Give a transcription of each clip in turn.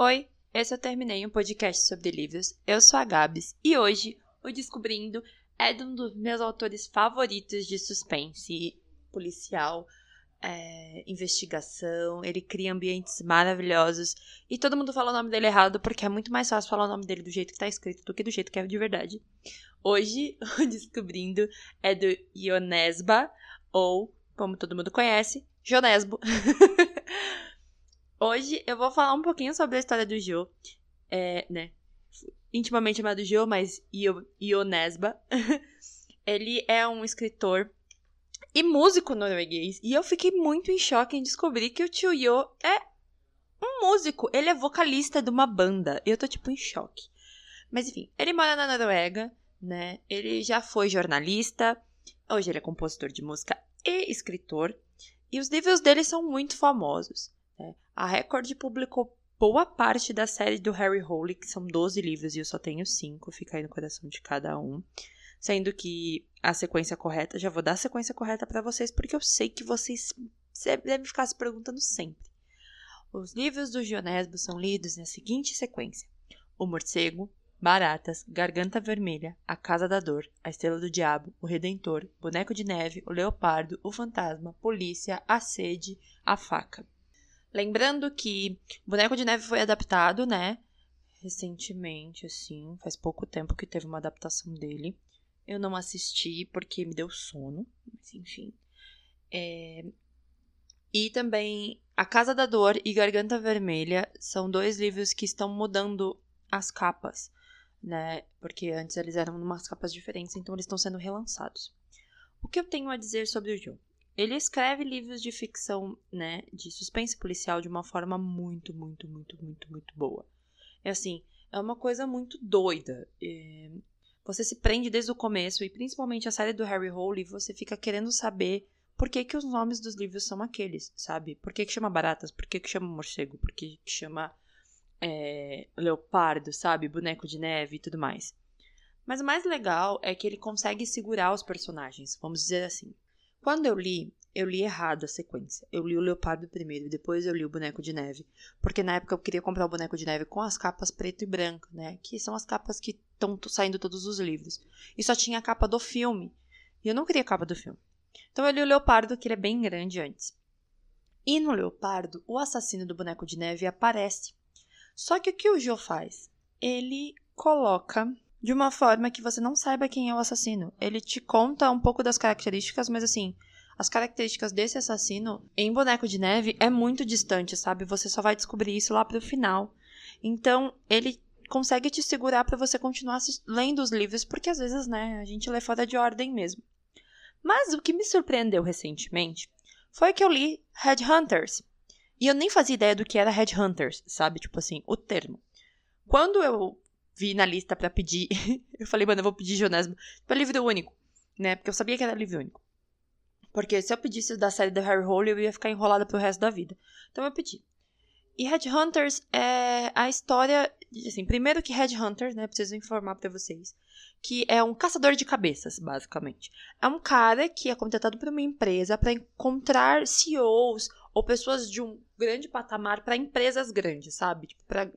Oi, esse eu terminei um podcast sobre livros. Eu sou a Gabs e hoje o Descobrindo é de um dos meus autores favoritos de suspense policial, é, investigação. Ele cria ambientes maravilhosos e todo mundo fala o nome dele errado porque é muito mais fácil falar o nome dele do jeito que tá escrito do que do jeito que é de verdade. Hoje o Descobrindo é do Ionesba, ou como todo mundo conhece, Jonesbo. Hoje eu vou falar um pouquinho sobre a história do Jo, é, né? Intimamente chamado Jo, mas Io, Ionesba. Ele é um escritor e músico norueguês. E eu fiquei muito em choque em descobrir que o tio Yo é um músico. Ele é vocalista de uma banda. Eu tô, tipo, em choque. Mas enfim, ele mora na Noruega, né? Ele já foi jornalista. Hoje ele é compositor de música e escritor. E os livros dele são muito famosos. Né? A Record publicou boa parte da série do Harry Hole, que são 12 livros e eu só tenho 5, fica aí no coração de cada um. Sendo que a sequência correta, já vou dar a sequência correta para vocês, porque eu sei que vocês devem ficar se perguntando sempre. Os livros do Gionesbo são lidos na seguinte sequência: O Morcego, Baratas, Garganta Vermelha, A Casa da Dor, A Estrela do Diabo, O Redentor, Boneco de Neve, O Leopardo, O Fantasma, Polícia, A Sede, A Faca. Lembrando que Boneco de Neve foi adaptado, né? Recentemente, assim, faz pouco tempo que teve uma adaptação dele. Eu não assisti porque me deu sono, mas enfim. É... E também A Casa da Dor e Garganta Vermelha são dois livros que estão mudando as capas, né? Porque antes eles eram umas capas diferentes, então eles estão sendo relançados. O que eu tenho a dizer sobre o Joe? Ele escreve livros de ficção, né, de suspense policial de uma forma muito, muito, muito, muito, muito boa. É assim, é uma coisa muito doida. É... Você se prende desde o começo e principalmente a série do Harry Hole, você fica querendo saber por que, que os nomes dos livros são aqueles, sabe? Por que, que chama baratas? Por que, que chama morcego? Por que, que chama é, leopardo, sabe? Boneco de neve e tudo mais. Mas o mais legal é que ele consegue segurar os personagens, vamos dizer assim. Quando eu li, eu li errado a sequência. Eu li o Leopardo primeiro e depois eu li o Boneco de Neve. Porque na época eu queria comprar o Boneco de Neve com as capas preto e branco, né? Que são as capas que estão saindo todos os livros. E só tinha a capa do filme. E eu não queria a capa do filme. Então eu li o Leopardo, que ele é bem grande antes. E no Leopardo, o assassino do Boneco de Neve aparece. Só que o que o Joe faz? Ele coloca de uma forma que você não saiba quem é o assassino. Ele te conta um pouco das características, mas assim, as características desse assassino em Boneco de Neve é muito distante, sabe? Você só vai descobrir isso lá pro final. Então, ele consegue te segurar para você continuar lendo os livros, porque às vezes, né, a gente lê fora de ordem mesmo. Mas o que me surpreendeu recentemente foi que eu li Headhunters. E eu nem fazia ideia do que era Headhunters, sabe? Tipo assim, o termo. Quando eu vi na lista para pedir. eu falei, mano, eu vou pedir Jonésimo para livro único, né? Porque eu sabia que era livro único. Porque se eu pedisse da série da Harry Hole, eu ia ficar enrolada pro resto da vida. Então eu pedi. E Headhunters é a história. Assim, primeiro que Headhunters, né? Preciso informar para vocês. Que é um caçador de cabeças, basicamente. É um cara que é contratado por uma empresa para encontrar CEOs ou pessoas de um grande patamar para empresas grandes, sabe? Tipo, pra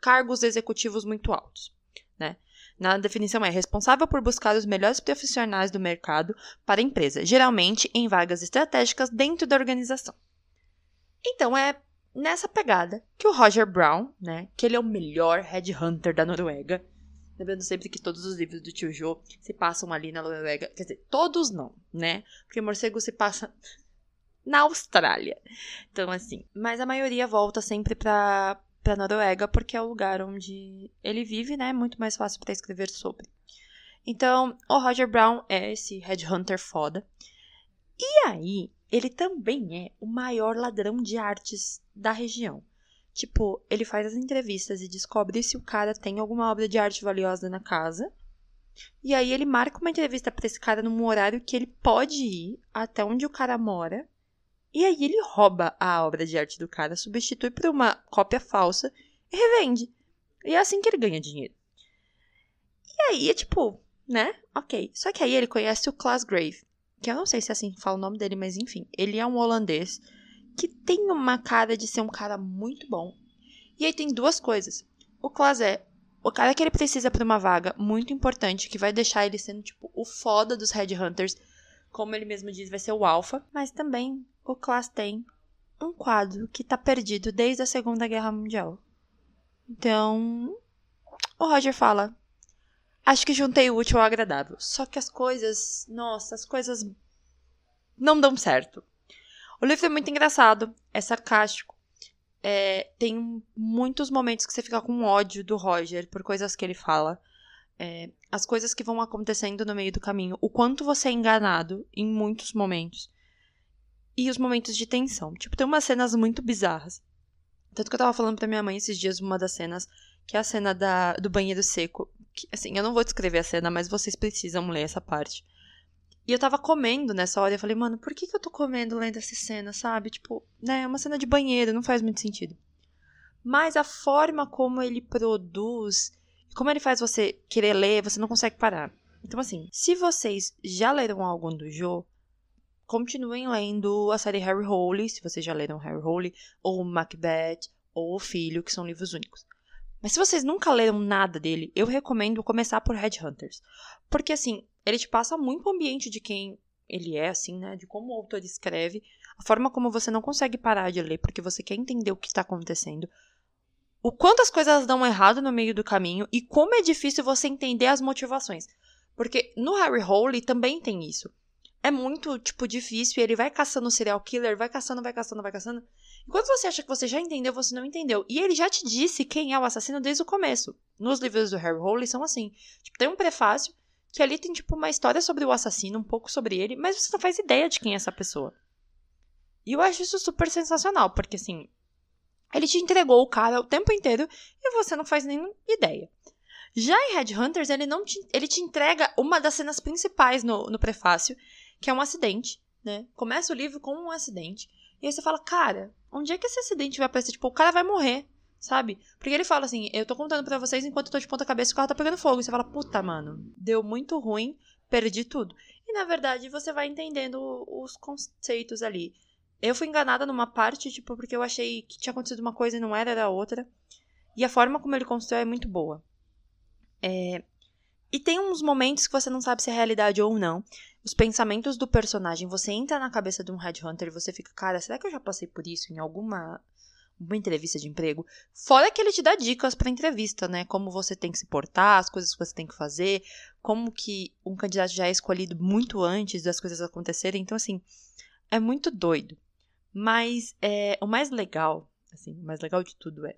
cargos executivos muito altos. Né? Na definição é responsável por buscar os melhores profissionais do mercado para a empresa, geralmente em vagas estratégicas dentro da organização. Então é nessa pegada que o Roger Brown, né, que ele é o melhor headhunter da Noruega, lembrando sempre que todos os livros do Tio Joe se passam ali na Noruega, quer dizer, todos não, né? Porque morcego se passa na Austrália. Então assim, mas a maioria volta sempre para para Noruega porque é o lugar onde ele vive, né? Muito mais fácil para escrever sobre. Então, o Roger Brown é esse headhunter foda. E aí, ele também é o maior ladrão de artes da região. Tipo, ele faz as entrevistas e descobre se o cara tem alguma obra de arte valiosa na casa. E aí ele marca uma entrevista para esse cara num horário que ele pode ir até onde o cara mora e aí ele rouba a obra de arte do cara, substitui por uma cópia falsa e revende. E é assim que ele ganha dinheiro. E aí é tipo, né? Ok. Só que aí ele conhece o Klaas Grave, que eu não sei se é assim fala o nome dele, mas enfim, ele é um holandês que tem uma cara de ser um cara muito bom. E aí tem duas coisas. O Klaus é o cara que ele precisa para uma vaga muito importante, que vai deixar ele sendo, tipo, o foda dos Headhunters. Como ele mesmo diz, vai ser o alfa. Mas também o Klaus tem um quadro que tá perdido desde a Segunda Guerra Mundial. Então, o Roger fala: Acho que juntei o útil ao agradável. Só que as coisas, nossa, as coisas não dão certo. O livro é muito engraçado, é sarcástico. É, tem muitos momentos que você fica com ódio do Roger por coisas que ele fala. É, as coisas que vão acontecendo no meio do caminho. O quanto você é enganado em muitos momentos. E os momentos de tensão. Tipo, tem umas cenas muito bizarras. Tanto que eu tava falando pra minha mãe esses dias uma das cenas, que é a cena da, do banheiro seco. Que, assim, eu não vou descrever a cena, mas vocês precisam ler essa parte. E eu tava comendo nessa hora e eu falei, mano, por que, que eu tô comendo lendo essa cena, sabe? Tipo, né, é uma cena de banheiro, não faz muito sentido. Mas a forma como ele produz, como ele faz você querer ler, você não consegue parar. Então, assim, se vocês já leram algum do Joe, continuem lendo a série Harry Hole, se vocês já leram Harry Hole, ou Macbeth, ou O Filho, que são livros únicos. Mas se vocês nunca leram nada dele, eu recomendo começar por Headhunters. Porque, assim, ele te passa muito o ambiente de quem ele é, assim, né? De como o autor escreve, a forma como você não consegue parar de ler porque você quer entender o que está acontecendo, o quanto as coisas dão errado no meio do caminho e como é difícil você entender as motivações. Porque no Harry Hole também tem isso. É muito, tipo, difícil e ele vai caçando o serial killer, vai caçando, vai caçando, vai caçando. Enquanto você acha que você já entendeu, você não entendeu. E ele já te disse quem é o assassino desde o começo. Nos livros do Harry Hole são assim. Tipo, tem um prefácio que ali tem, tipo, uma história sobre o assassino, um pouco sobre ele, mas você não faz ideia de quem é essa pessoa. E eu acho isso super sensacional, porque, assim, ele te entregou o cara o tempo inteiro e você não faz nem ideia. Já em Headhunters, ele não te, ele te entrega uma das cenas principais no, no prefácio, que é um acidente, né? Começa o livro com um acidente. E aí você fala, cara, onde é que esse acidente vai aparecer? Tipo, o cara vai morrer sabe? Porque ele fala assim: eu tô contando para vocês enquanto eu tô de ponta cabeça o carro tá pegando fogo. E você fala: puta, mano, deu muito ruim, perdi tudo. E na verdade você vai entendendo os conceitos ali. Eu fui enganada numa parte, tipo, porque eu achei que tinha acontecido uma coisa e não era, era outra. E a forma como ele constrói é muito boa. É... E tem uns momentos que você não sabe se é realidade ou não. Os pensamentos do personagem, você entra na cabeça de um headhunter e você fica, cara, será que eu já passei por isso em alguma uma entrevista de emprego. Fora que ele te dá dicas para entrevista, né? Como você tem que se portar, as coisas que você tem que fazer, como que um candidato já é escolhido muito antes das coisas acontecerem. Então, assim, é muito doido. Mas é, o mais legal, assim, o mais legal de tudo é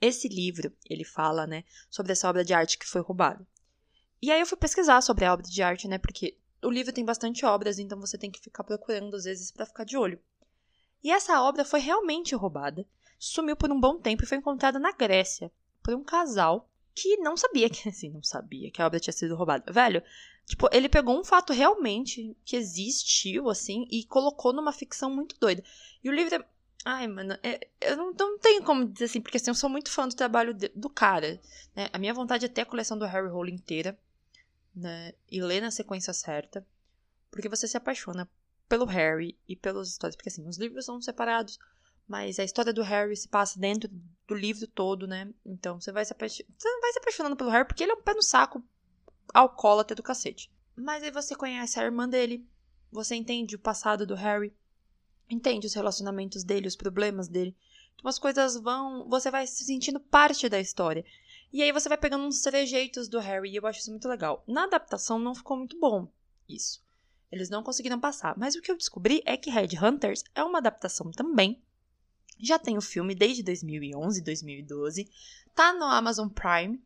esse livro, ele fala, né, sobre essa obra de arte que foi roubada. E aí eu fui pesquisar sobre a obra de arte, né, porque o livro tem bastante obras, então você tem que ficar procurando às vezes para ficar de olho. E essa obra foi realmente roubada, sumiu por um bom tempo e foi encontrada na Grécia por um casal que não sabia que assim, não sabia que a obra tinha sido roubada. Velho, tipo, ele pegou um fato realmente que existiu assim e colocou numa ficção muito doida. E o livro é Ai, mano, é, eu não, não, tenho como dizer assim, porque assim, eu sou muito fã do trabalho de, do cara. Né? A minha vontade é ter a coleção do Harry Hole inteira, né? E ler na sequência certa. Porque você se apaixona pelo Harry e pelas histórias. Porque assim, os livros são separados, mas a história do Harry se passa dentro do livro todo, né? Então você vai se, apaix... você vai se apaixonando pelo Harry porque ele é um pé no saco alcoólatra do cacete. Mas aí você conhece a irmã dele, você entende o passado do Harry, entende os relacionamentos dele, os problemas dele. Então as coisas vão. Você vai se sentindo parte da história. E aí você vai pegando uns trejeitos do Harry, e eu acho isso muito legal. Na adaptação não ficou muito bom isso. Eles não conseguiram passar. Mas o que eu descobri é que Red Hunters é uma adaptação também. Já tem o filme desde 2011, 2012. Tá no Amazon Prime.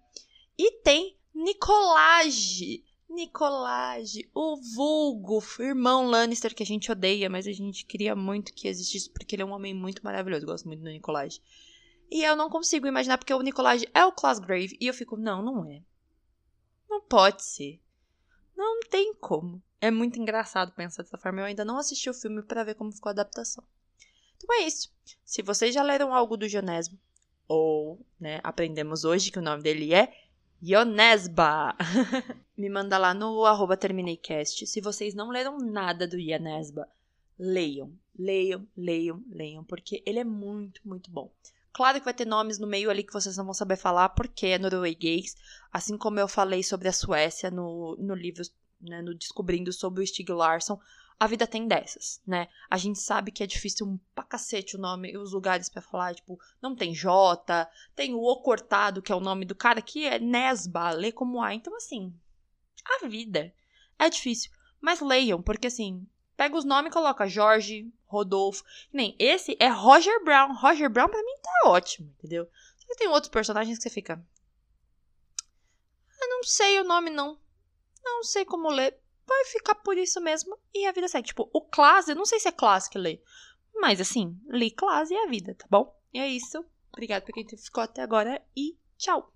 E tem Nicolage. Nicolage, o vulgo irmão Lannister que a gente odeia, mas a gente queria muito que existisse porque ele é um homem muito maravilhoso. Gosto muito do Nicolage. E eu não consigo imaginar porque o Nicolage é o Classgrave e eu fico, não, não é. Não pode ser. Não tem como. É muito engraçado pensar dessa forma. Eu ainda não assisti o filme para ver como ficou a adaptação. Então é isso. Se vocês já leram algo do Jonesbo, ou né, aprendemos hoje que o nome dele é Ionesba, me manda lá no arroba termineicast. Se vocês não leram nada do Ionesba, leiam, leiam, leiam, leiam, porque ele é muito, muito bom. Claro que vai ter nomes no meio ali que vocês não vão saber falar, porque é norueguês. Assim como eu falei sobre a Suécia no, no livro, né, no Descobrindo sobre o Stig Larsson. A vida tem dessas, né? A gente sabe que é difícil um pra cacete o nome e os lugares para falar, tipo, não tem J, tem o O cortado, que é o nome do cara, que é Nesba, lê como A. Então, assim, a vida é difícil. Mas leiam, porque assim, pega os nomes e coloca Jorge, Rodolfo. Nem esse é Roger Brown. Roger Brown pra mim tá ótimo, entendeu? Você tem outros personagens que você fica. Eu não sei o nome, não. Não sei como ler. Vai ficar por isso mesmo. E a vida segue. Tipo, o Classe, eu não sei se é Classe que lê. Mas assim, li Classe e a vida, tá bom? E é isso. Obrigada por quem ficou até agora e tchau!